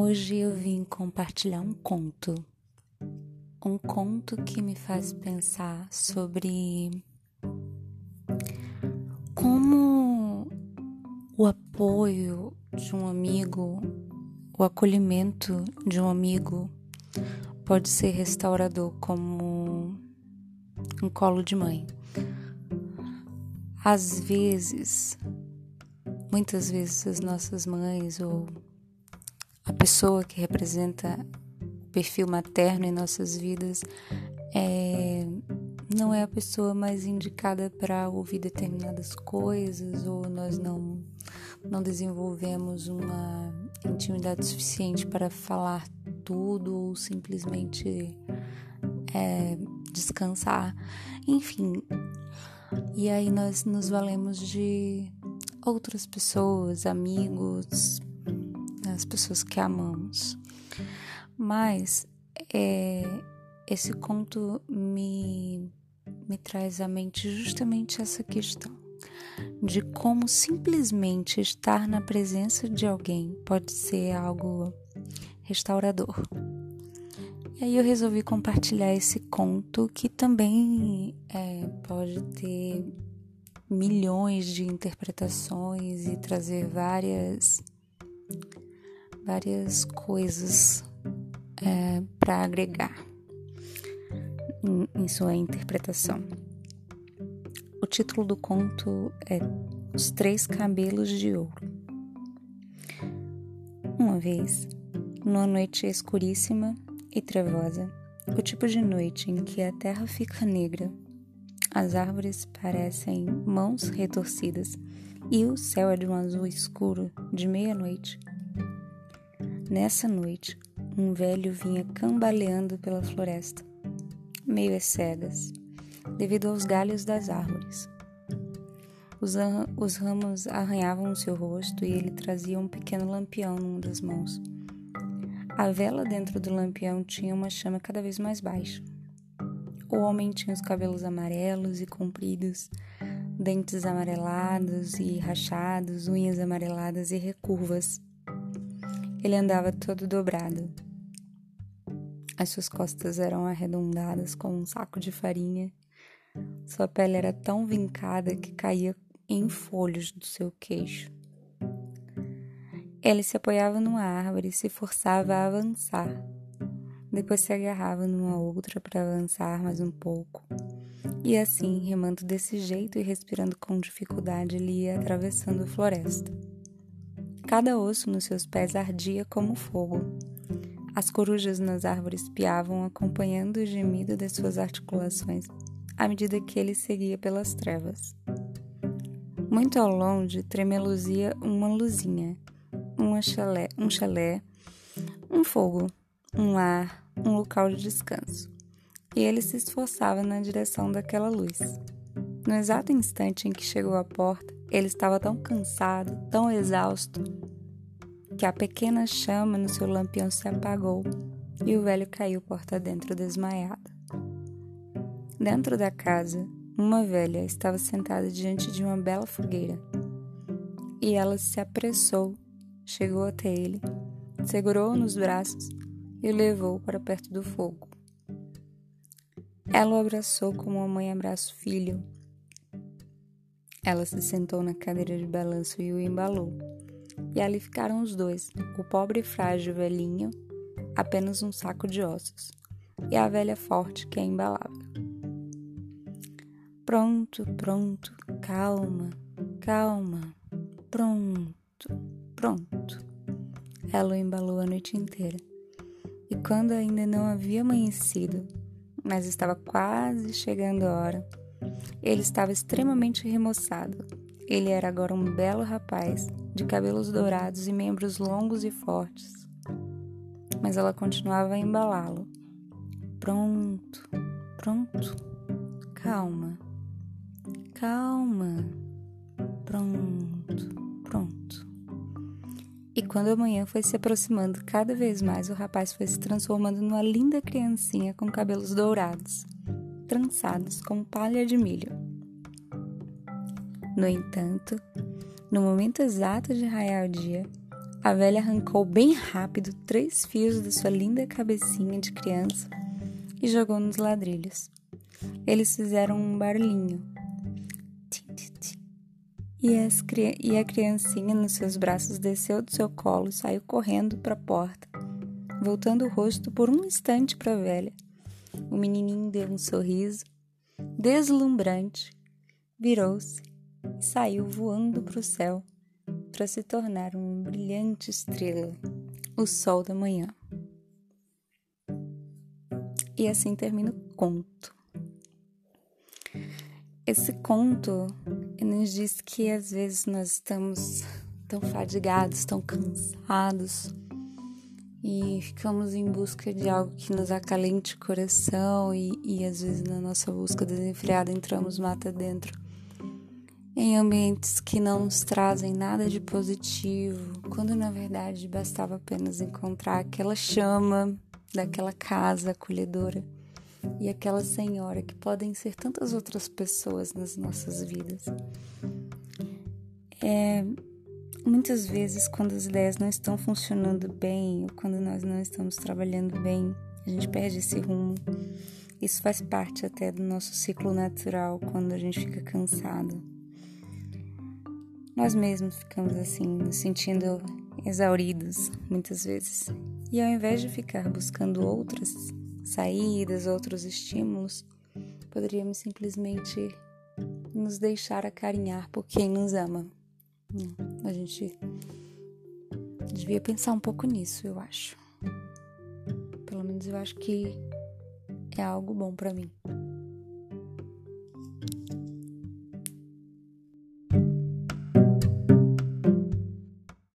Hoje eu vim compartilhar um conto. Um conto que me faz pensar sobre como o apoio de um amigo, o acolhimento de um amigo pode ser restaurador como um colo de mãe. Às vezes, muitas vezes as nossas mães ou a pessoa que representa o perfil materno em nossas vidas é, não é a pessoa mais indicada para ouvir determinadas coisas ou nós não, não desenvolvemos uma intimidade suficiente para falar tudo ou simplesmente é, descansar. Enfim, e aí nós nos valemos de outras pessoas, amigos, as pessoas que amamos. Mas é, esse conto me, me traz à mente justamente essa questão de como simplesmente estar na presença de alguém pode ser algo restaurador. E aí eu resolvi compartilhar esse conto que também é, pode ter milhões de interpretações e trazer várias várias coisas é, para agregar em, em sua interpretação. O título do conto é Os Três Cabelos de Ouro. Uma vez, numa noite escuríssima e trevosa, o tipo de noite em que a terra fica negra, as árvores parecem mãos retorcidas e o céu é de um azul escuro de meia-noite, Nessa noite, um velho vinha cambaleando pela floresta, meio às cegas, devido aos galhos das árvores. Os, os ramos arranhavam o seu rosto e ele trazia um pequeno lampião numa das mãos. A vela dentro do lampião tinha uma chama cada vez mais baixa. O homem tinha os cabelos amarelos e compridos, dentes amarelados e rachados, unhas amareladas e recurvas. Ele andava todo dobrado. As suas costas eram arredondadas como um saco de farinha. Sua pele era tão vincada que caía em folhos do seu queixo. Ele se apoiava numa árvore e se forçava a avançar. Depois se agarrava numa outra para avançar mais um pouco. E assim, remando desse jeito e respirando com dificuldade, ele ia atravessando a floresta. Cada osso nos seus pés ardia como fogo. As corujas nas árvores piavam, acompanhando o gemido das suas articulações, à medida que ele seguia pelas trevas. Muito ao longe tremeluzia uma luzinha, uma chalé, um chalé, um fogo, um lar, um local de descanso. E ele se esforçava na direção daquela luz. No exato instante em que chegou à porta, ele estava tão cansado, tão exausto, que a pequena chama no seu lampião se apagou e o velho caiu porta dentro desmaiado. Dentro da casa, uma velha estava sentada diante de uma bela fogueira. E ela se apressou, chegou até ele, segurou-o nos braços e o levou para perto do fogo. Ela o abraçou como uma mãe abraça o filho ela se sentou na cadeira de balanço e o embalou. E ali ficaram os dois, o pobre e frágil velhinho, apenas um saco de ossos, e a velha forte que a embalava. Pronto, pronto, calma, calma, pronto, pronto. Ela o embalou a noite inteira. E quando ainda não havia amanhecido, mas estava quase chegando a hora, ele estava extremamente remoçado. Ele era agora um belo rapaz, de cabelos dourados e membros longos e fortes. Mas ela continuava a embalá-lo. Pronto, pronto, calma, calma, pronto, pronto. E quando a manhã foi se aproximando cada vez mais, o rapaz foi se transformando numa linda criancinha com cabelos dourados trançados com palha de milho. No entanto, no momento exato de raiar o dia, A velha arrancou bem rápido três fios da sua linda cabecinha de criança e jogou nos ladrilhos. Eles fizeram um barulhinho. E, e a criancinha nos seus braços desceu do seu colo e saiu correndo para a porta, voltando o rosto por um instante para a velha. O menininho deu um sorriso deslumbrante, virou-se e saiu voando para o céu para se tornar uma brilhante estrela, o sol da manhã. E assim termina o conto. Esse conto nos diz que às vezes nós estamos tão fadigados, tão cansados e ficamos em busca de algo que nos acalente o coração e, e às vezes na nossa busca desenfreada entramos mata dentro em ambientes que não nos trazem nada de positivo, quando na verdade bastava apenas encontrar aquela chama daquela casa acolhedora e aquela senhora que podem ser tantas outras pessoas nas nossas vidas. É, muitas vezes, quando as ideias não estão funcionando bem ou quando nós não estamos trabalhando bem, a gente perde esse rumo. Isso faz parte até do nosso ciclo natural quando a gente fica cansado. Nós mesmos ficamos assim, nos sentindo exauridos muitas vezes. E ao invés de ficar buscando outras saídas, outros estímulos, poderíamos simplesmente nos deixar acarinhar por quem nos ama. A gente devia pensar um pouco nisso, eu acho. Pelo menos eu acho que é algo bom para mim.